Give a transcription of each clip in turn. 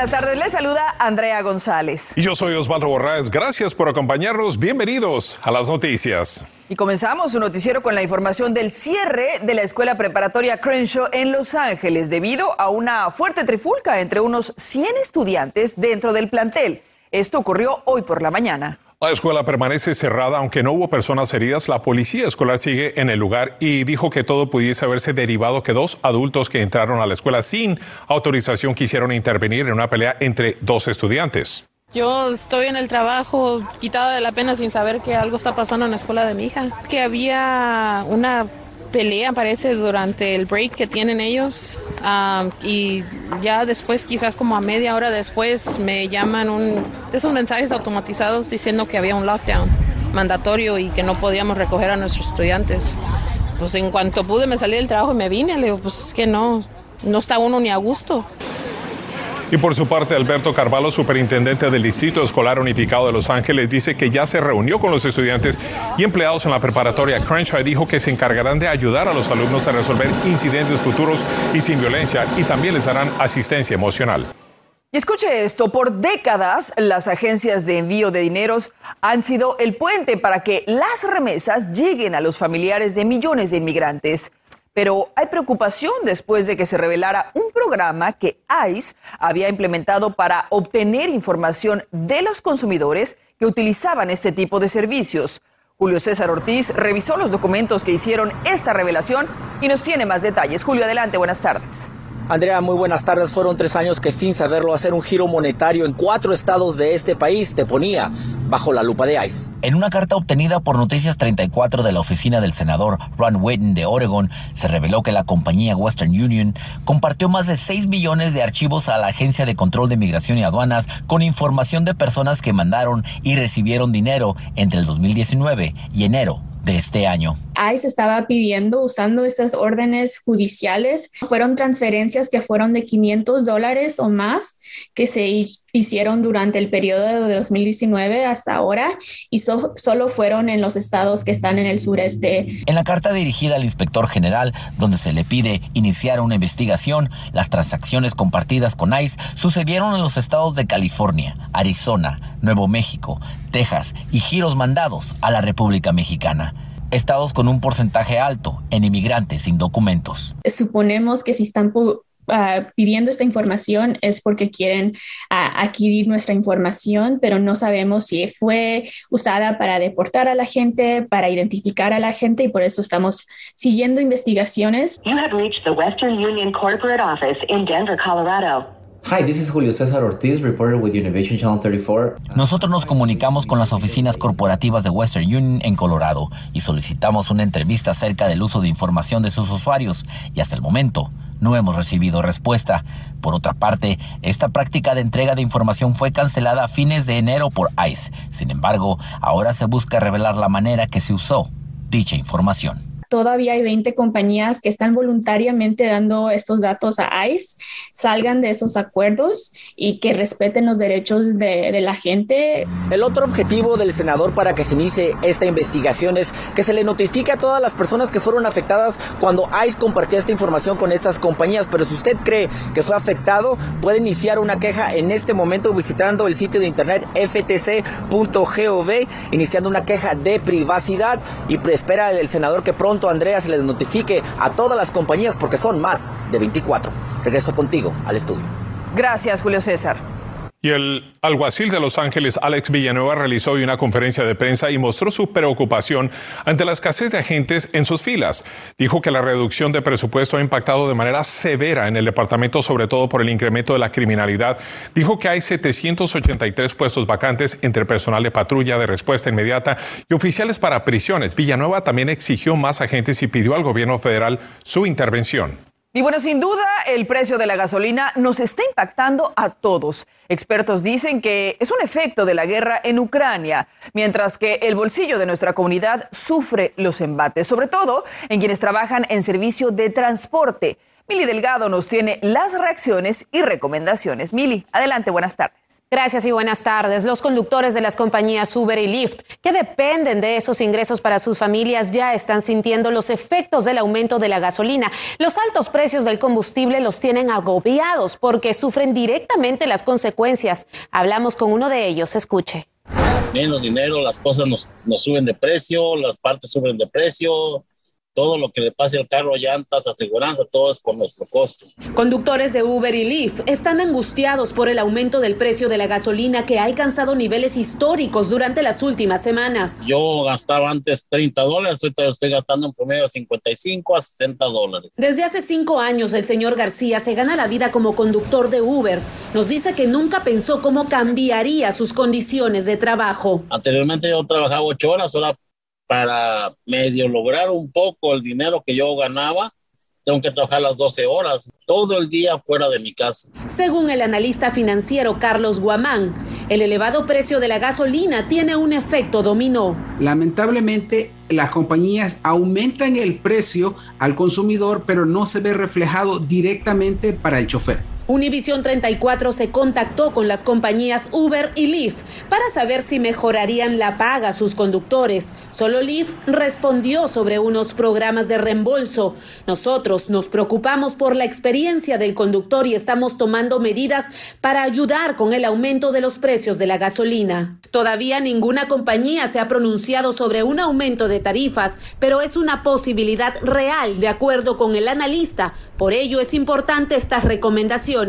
Buenas tardes. Les saluda Andrea González. Y yo soy Osvaldo Borraes. Gracias por acompañarnos. Bienvenidos a las noticias. Y comenzamos su noticiero con la información del cierre de la escuela preparatoria Crenshaw en Los Ángeles debido a una fuerte trifulca entre unos 100 estudiantes dentro del plantel. Esto ocurrió hoy por la mañana. La escuela permanece cerrada, aunque no hubo personas heridas. La policía escolar sigue en el lugar y dijo que todo pudiese haberse derivado que dos adultos que entraron a la escuela sin autorización quisieron intervenir en una pelea entre dos estudiantes. Yo estoy en el trabajo quitada de la pena sin saber que algo está pasando en la escuela de mi hija. Que había una pelea, parece, durante el break que tienen ellos. Um, y ya después, quizás como a media hora después, me llaman un, de esos mensajes automatizados diciendo que había un lockdown mandatorio y que no podíamos recoger a nuestros estudiantes. Pues en cuanto pude me salí del trabajo y me vine. Le digo, pues es que no, no está uno ni a gusto. Y por su parte, Alberto Carvalho, superintendente del Distrito Escolar Unificado de Los Ángeles, dice que ya se reunió con los estudiantes y empleados en la preparatoria Crenshaw y dijo que se encargarán de ayudar a los alumnos a resolver incidentes futuros y sin violencia y también les darán asistencia emocional. Y escuche esto, por décadas las agencias de envío de dineros han sido el puente para que las remesas lleguen a los familiares de millones de inmigrantes. Pero hay preocupación después de que se revelara un programa que ICE había implementado para obtener información de los consumidores que utilizaban este tipo de servicios. Julio César Ortiz revisó los documentos que hicieron esta revelación y nos tiene más detalles. Julio, adelante, buenas tardes. Andrea, muy buenas tardes. Fueron tres años que sin saberlo hacer un giro monetario en cuatro estados de este país te ponía bajo la lupa de ICE. En una carta obtenida por Noticias 34 de la oficina del senador Ron Whitten de Oregon, se reveló que la compañía Western Union compartió más de 6 millones de archivos a la Agencia de Control de Migración y Aduanas con información de personas que mandaron y recibieron dinero entre el 2019 y enero de este año. ICE estaba pidiendo usando estas órdenes judiciales. Fueron transferencias que fueron de 500 dólares o más que se hicieron durante el periodo de 2019 hasta ahora y solo fueron en los estados que están en el sureste. En la carta dirigida al inspector general, donde se le pide iniciar una investigación, las transacciones compartidas con ICE sucedieron en los estados de California, Arizona, Nuevo México, Texas y giros mandados a la República Mexicana estados con un porcentaje alto en inmigrantes sin documentos. Suponemos que si están Uh, pidiendo esta información es porque quieren uh, adquirir nuestra información, pero no sabemos si fue usada para deportar a la gente, para identificar a la gente y por eso estamos siguiendo investigaciones. You have reached the Western Union Corporate Office in Denver, Colorado. Hi, this is Julio César Ortiz, reporter with Univision Channel 34. Nosotros nos comunicamos con las oficinas corporativas de Western Union en Colorado y solicitamos una entrevista acerca del uso de información de sus usuarios y hasta el momento no hemos recibido respuesta. Por otra parte, esta práctica de entrega de información fue cancelada a fines de enero por ICE. Sin embargo, ahora se busca revelar la manera que se usó dicha información todavía hay 20 compañías que están voluntariamente dando estos datos a ICE, salgan de esos acuerdos y que respeten los derechos de, la gente. El otro objetivo del senador para que se inicie esta investigación es que se le notifique a todas las personas que fueron afectadas cuando ICE compartía esta información con estas compañías. Pero si usted cree que fue afectado, puede iniciar una queja en este momento visitando el sitio de internet ftc.gov, iniciando una queja de privacidad y espera el senador que pronto Andrea se les notifique a todas las compañías porque son más de 24. Regreso contigo al estudio. Gracias, Julio César. Y el alguacil de Los Ángeles, Alex Villanueva, realizó hoy una conferencia de prensa y mostró su preocupación ante la escasez de agentes en sus filas. Dijo que la reducción de presupuesto ha impactado de manera severa en el departamento, sobre todo por el incremento de la criminalidad. Dijo que hay 783 puestos vacantes entre personal de patrulla de respuesta inmediata y oficiales para prisiones. Villanueva también exigió más agentes y pidió al gobierno federal su intervención. Y bueno, sin duda, el precio de la gasolina nos está impactando a todos. Expertos dicen que es un efecto de la guerra en Ucrania, mientras que el bolsillo de nuestra comunidad sufre los embates, sobre todo en quienes trabajan en servicio de transporte. Mili Delgado nos tiene las reacciones y recomendaciones. Mili, adelante, buenas tardes. Gracias y buenas tardes. Los conductores de las compañías Uber y Lyft, que dependen de esos ingresos para sus familias, ya están sintiendo los efectos del aumento de la gasolina. Los altos precios del combustible los tienen agobiados porque sufren directamente las consecuencias. Hablamos con uno de ellos. Escuche. Menos dinero, las cosas nos, nos suben de precio, las partes suben de precio, todo lo que le pase al carro, llantas, aseguranza, todo es por nuestro costo. Conductores de Uber y Lyft están angustiados por el aumento del precio de la gasolina que ha alcanzado niveles históricos durante las últimas semanas. Yo gastaba antes 30 dólares, ahorita estoy gastando en promedio 55 a 60 dólares. Desde hace cinco años el señor García se gana la vida como conductor de Uber. Nos dice que nunca pensó cómo cambiaría sus condiciones de trabajo. Anteriormente yo trabajaba ocho horas, ahora para medio lograr un poco el dinero que yo ganaba, tengo que trabajar las 12 horas, todo el día fuera de mi casa. Según el analista financiero Carlos Guamán, el elevado precio de la gasolina tiene un efecto dominó. Lamentablemente, las compañías aumentan el precio al consumidor, pero no se ve reflejado directamente para el chofer. Univisión 34 se contactó con las compañías Uber y Lyft para saber si mejorarían la paga a sus conductores. Solo Lyft respondió sobre unos programas de reembolso. Nosotros nos preocupamos por la experiencia del conductor y estamos tomando medidas para ayudar con el aumento de los precios de la gasolina. Todavía ninguna compañía se ha pronunciado sobre un aumento de tarifas, pero es una posibilidad real de acuerdo con el analista. Por ello es importante estas recomendaciones.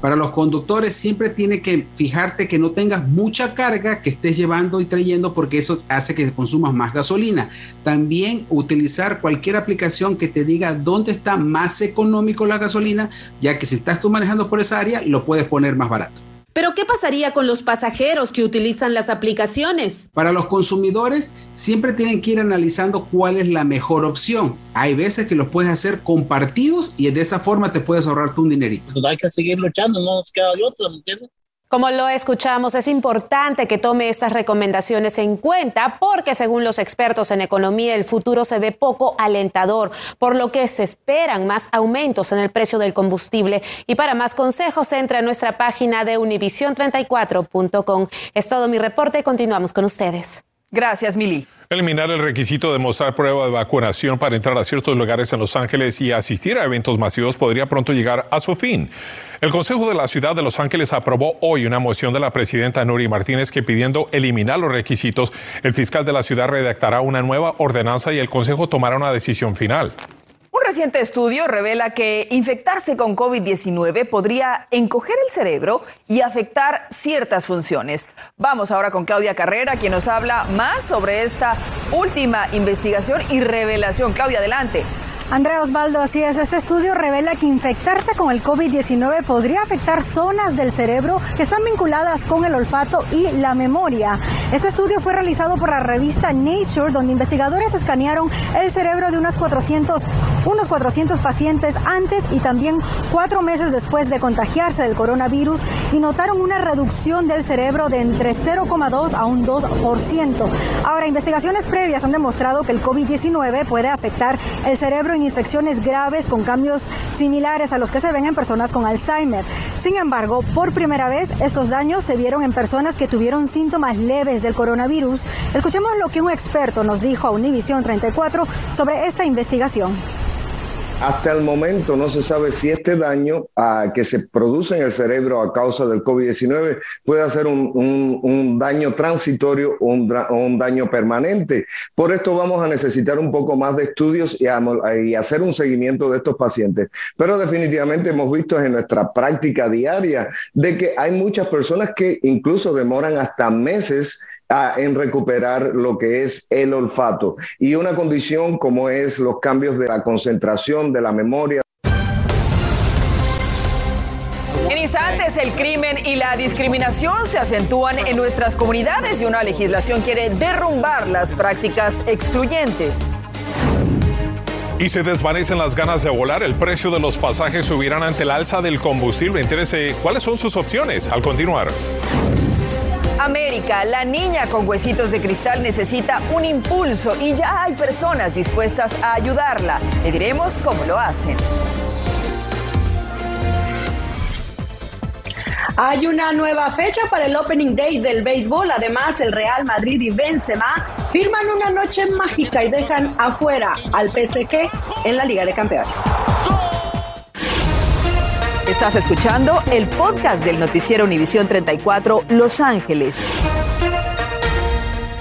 Para los conductores siempre tiene que fijarte que no tengas mucha carga que estés llevando y trayendo porque eso hace que consumas más gasolina. También utilizar cualquier aplicación que te diga dónde está más económico la gasolina, ya que si estás tú manejando por esa área lo puedes poner más barato. Pero ¿qué pasaría con los pasajeros que utilizan las aplicaciones? Para los consumidores siempre tienen que ir analizando cuál es la mejor opción. Hay veces que los puedes hacer compartidos y de esa forma te puedes ahorrarte un dinerito. Pues hay que seguir luchando, no nos queda de otra, ¿me entiendes? Como lo escuchamos, es importante que tome estas recomendaciones en cuenta porque según los expertos en economía el futuro se ve poco alentador, por lo que se esperan más aumentos en el precio del combustible. Y para más consejos entra a nuestra página de univision34.com. Es todo mi reporte, continuamos con ustedes. Gracias, Mili. Eliminar el requisito de mostrar prueba de vacunación para entrar a ciertos lugares en Los Ángeles y asistir a eventos masivos podría pronto llegar a su fin. El Consejo de la Ciudad de Los Ángeles aprobó hoy una moción de la presidenta Nuri Martínez que pidiendo eliminar los requisitos, el fiscal de la ciudad redactará una nueva ordenanza y el Consejo tomará una decisión final. Un reciente estudio revela que infectarse con COVID-19 podría encoger el cerebro y afectar ciertas funciones. Vamos ahora con Claudia Carrera, quien nos habla más sobre esta última investigación y revelación. Claudia, adelante. Andrea Osvaldo, así es. Este estudio revela que infectarse con el COVID-19 podría afectar zonas del cerebro que están vinculadas con el olfato y la memoria. Este estudio fue realizado por la revista Nature, donde investigadores escanearon el cerebro de unos 400, unos 400 pacientes antes y también cuatro meses después de contagiarse del coronavirus y notaron una reducción del cerebro de entre 0,2 a un 2%. Ahora, investigaciones previas han demostrado que el COVID-19 puede afectar el cerebro en infecciones graves con cambios similares a los que se ven en personas con Alzheimer. Sin embargo, por primera vez estos daños se vieron en personas que tuvieron síntomas leves del coronavirus. Escuchemos lo que un experto nos dijo a Univision 34 sobre esta investigación. Hasta el momento no se sabe si este daño ah, que se produce en el cerebro a causa del COVID-19 puede ser un, un, daño transitorio o un, daño permanente. Por esto vamos a necesitar un poco más de estudios y, y hacer un seguimiento de estos pacientes. Pero definitivamente hemos visto en nuestra práctica diaria de que hay muchas personas que incluso demoran hasta meses en recuperar lo que es el olfato y una condición como es los cambios de la concentración, de la memoria. En instantes, el crimen y la discriminación se acentúan en nuestras comunidades y una legislación quiere derrumbar las prácticas excluyentes. Y se desvanecen las ganas de volar. El precio de los pasajes subirán ante el alza del combustible. Interese, ¿cuáles son sus opciones al continuar? América, la niña con huesitos de cristal necesita un impulso y ya hay personas dispuestas a ayudarla. Le diremos cómo lo hacen. Hay una nueva fecha para el Opening Day del béisbol. Además, el Real Madrid y Benzema firman una noche mágica y dejan afuera al PSG en la Liga de Campeones. Estás escuchando el podcast del noticiero Univisión 34 Los Ángeles.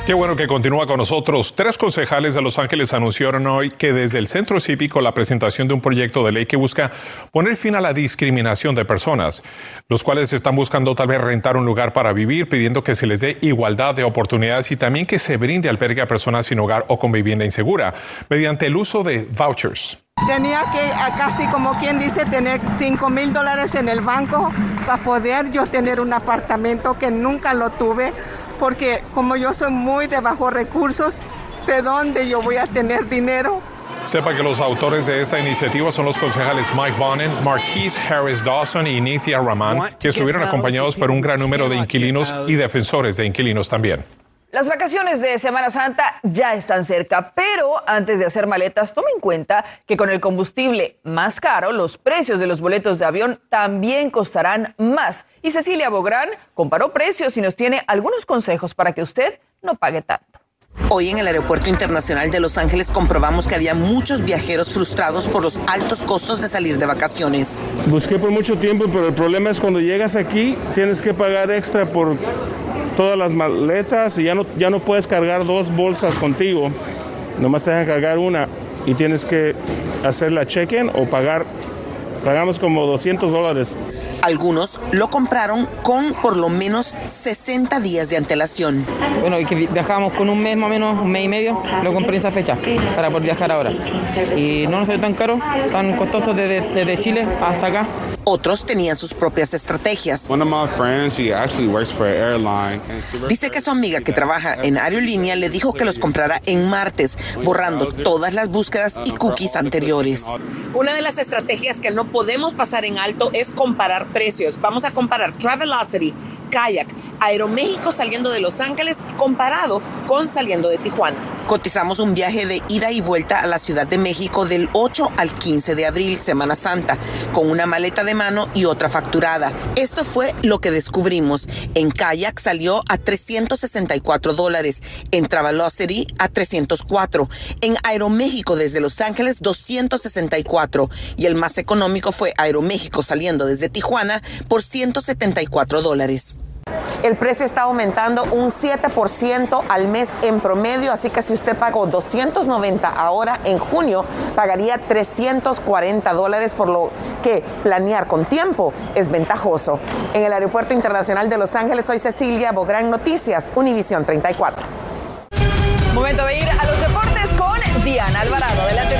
Qué bueno que continúa con nosotros. Tres concejales de Los Ángeles anunciaron hoy que desde el Centro Cívico la presentación de un proyecto de ley que busca poner fin a la discriminación de personas, los cuales están buscando tal vez rentar un lugar para vivir, pidiendo que se les dé igualdad de oportunidades y también que se brinde albergue a personas sin hogar o con vivienda insegura, mediante el uso de vouchers. Tenía que casi como quien dice tener 5 mil dólares en el banco para poder yo tener un apartamento que nunca lo tuve porque como yo soy muy de bajos recursos, ¿de dónde yo voy a tener dinero? Sepa que los autores de esta iniciativa son los concejales Mike Bonnen, Marquise Harris Dawson y Nithya Raman, que estuvieron acompañados por un gran número de inquilinos y defensores de inquilinos también. Las vacaciones de Semana Santa ya están cerca, pero antes de hacer maletas, tome en cuenta que con el combustible más caro, los precios de los boletos de avión también costarán más. Y Cecilia Bográn comparó precios y nos tiene algunos consejos para que usted no pague tanto. Hoy en el Aeropuerto Internacional de Los Ángeles comprobamos que había muchos viajeros frustrados por los altos costos de salir de vacaciones. Busqué por mucho tiempo, pero el problema es cuando llegas aquí tienes que pagar extra por todas las maletas y ya no, ya no puedes cargar dos bolsas contigo. Nomás te dejan cargar una y tienes que hacer la check-in o pagar. Pagamos como 200 dólares. Algunos lo compraron con por lo menos 60 días de antelación. Bueno, y que viajamos con un mes más o menos, un mes y medio, lo compré esa fecha para poder viajar ahora. Y no nos salió tan caro, tan costoso desde, desde Chile hasta acá. Otros tenían sus propias estrategias. Dice que su amiga que trabaja en aerolínea le dijo que los comprara en martes, borrando todas las búsquedas y cookies anteriores. Una de las estrategias que no podemos pasar en alto es comparar precios. Vamos a comparar Travelocity, Kayak, Aeroméxico saliendo de Los Ángeles comparado con saliendo de Tijuana. Cotizamos un viaje de ida y vuelta a la Ciudad de México del 8 al 15 de abril, Semana Santa, con una maleta de mano y otra facturada. Esto fue lo que descubrimos. En Kayak salió a 364 dólares, en Travelocity a 304, en Aeroméxico desde Los Ángeles 264 y el más económico fue Aeroméxico saliendo desde Tijuana por 174 dólares. El precio está aumentando un 7% al mes en promedio, así que si usted pagó 290 ahora en junio, pagaría 340 dólares, por lo que planear con tiempo es ventajoso. En el Aeropuerto Internacional de Los Ángeles, soy Cecilia Bográn Noticias, Univisión 34. Momento de ir a los deportes con Diana Alvarado. Adelante,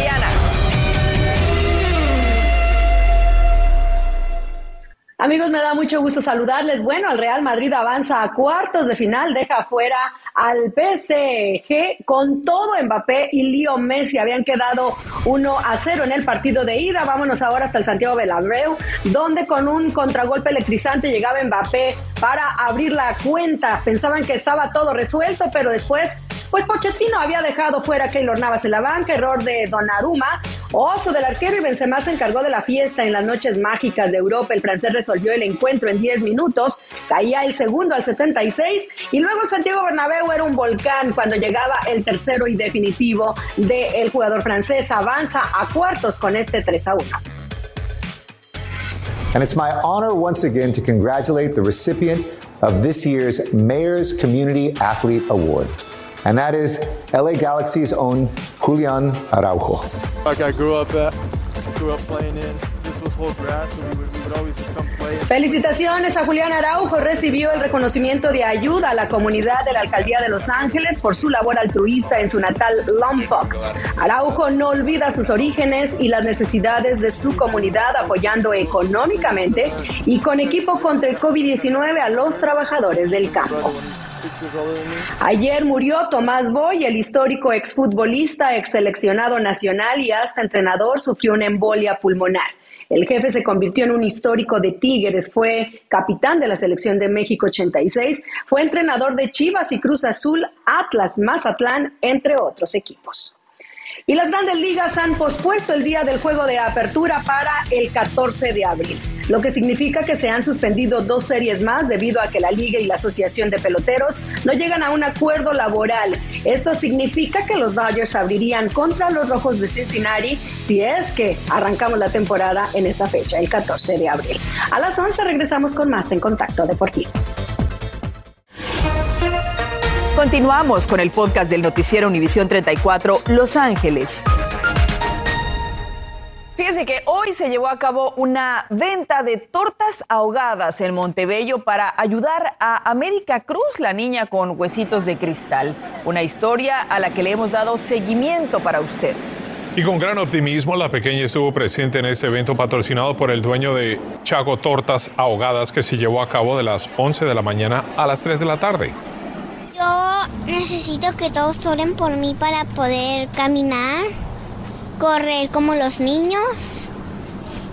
Amigos, me da mucho gusto saludarles. Bueno, el Real Madrid avanza a cuartos de final, deja fuera al PSG con todo Mbappé y Leo Messi. Habían quedado 1 a 0 en el partido de ida. Vámonos ahora hasta el Santiago Bernabéu, donde con un contragolpe electrizante llegaba Mbappé para abrir la cuenta. Pensaban que estaba todo resuelto, pero después pues Pochettino había dejado fuera a Keylor Navas en la banca, error de Donnarumma, oso del arquero y Benzema se encargó de la fiesta en las noches mágicas de Europa. El francés resolvió el encuentro en 10 minutos, caía el segundo al 76 y luego el Santiago Bernabéu era un volcán cuando llegaba el tercero y definitivo del jugador francés. Avanza a cuartos con este 3 a 1. And it's my honor once again to congratulate the recipient of this year's Mayor's Community Athlete Award. and that is LA Galaxy's own Julian Araujo. Like I grew up at, grew up playing in. Felicitaciones a Julián Araujo. Recibió el reconocimiento de ayuda a la comunidad de la alcaldía de Los Ángeles por su labor altruista en su natal Lompoc. Araujo no olvida sus orígenes y las necesidades de su comunidad, apoyando económicamente y con equipo contra el COVID-19 a los trabajadores del campo. Ayer murió Tomás Boy, el histórico exfutbolista, ex seleccionado nacional y hasta entrenador, sufrió una embolia pulmonar. El jefe se convirtió en un histórico de Tigres, fue capitán de la selección de México 86, fue entrenador de Chivas y Cruz Azul, Atlas, Mazatlán, entre otros equipos. Y las grandes ligas han pospuesto el día del juego de apertura para el 14 de abril. Lo que significa que se han suspendido dos series más debido a que la Liga y la Asociación de Peloteros no llegan a un acuerdo laboral. Esto significa que los Dodgers abrirían contra los Rojos de Cincinnati si es que arrancamos la temporada en esa fecha, el 14 de abril. A las 11 regresamos con más en Contacto Deportivo. Continuamos con el podcast del noticiero Univisión 34 Los Ángeles. Fíjese que hoy se llevó a cabo una venta de tortas ahogadas en Montebello para ayudar a América Cruz, la niña con huesitos de cristal. Una historia a la que le hemos dado seguimiento para usted. Y con gran optimismo, la pequeña estuvo presente en este evento patrocinado por el dueño de Chago Tortas Ahogadas que se llevó a cabo de las 11 de la mañana a las 3 de la tarde. Yo necesito que todos oren por mí para poder caminar, correr como los niños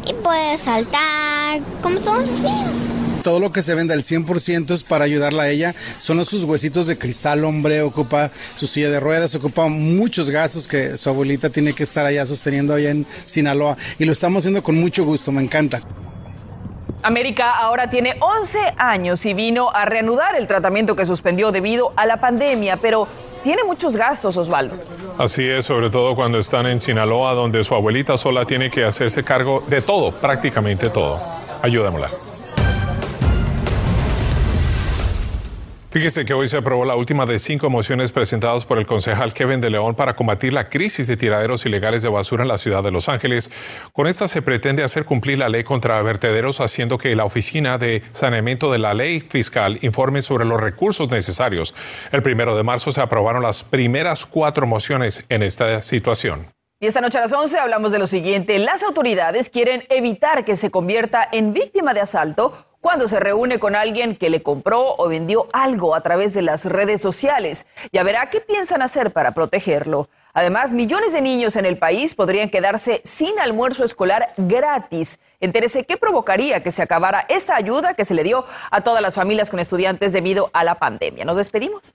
y poder saltar como todos los niños. Todo lo que se vende al 100% es para ayudarla a ella. Son sus huesitos de cristal, hombre, ocupa su silla de ruedas, ocupa muchos gastos que su abuelita tiene que estar allá sosteniendo allá en Sinaloa. Y lo estamos haciendo con mucho gusto, me encanta. América ahora tiene 11 años y vino a reanudar el tratamiento que suspendió debido a la pandemia, pero tiene muchos gastos, Osvaldo. Así es, sobre todo cuando están en Sinaloa, donde su abuelita sola tiene que hacerse cargo de todo, prácticamente todo. Ayúdamela. Fíjese que hoy se aprobó la última de cinco mociones presentadas por el concejal Kevin de León para combatir la crisis de tiraderos ilegales de basura en la ciudad de Los Ángeles. Con esta se pretende hacer cumplir la ley contra vertederos, haciendo que la Oficina de Saneamiento de la Ley Fiscal informe sobre los recursos necesarios. El primero de marzo se aprobaron las primeras cuatro mociones en esta situación. Y esta noche a las 11 hablamos de lo siguiente. Las autoridades quieren evitar que se convierta en víctima de asalto cuando se reúne con alguien que le compró o vendió algo a través de las redes sociales. Ya verá qué piensan hacer para protegerlo. Además, millones de niños en el país podrían quedarse sin almuerzo escolar gratis. Entérese qué provocaría que se acabara esta ayuda que se le dio a todas las familias con estudiantes debido a la pandemia. Nos despedimos.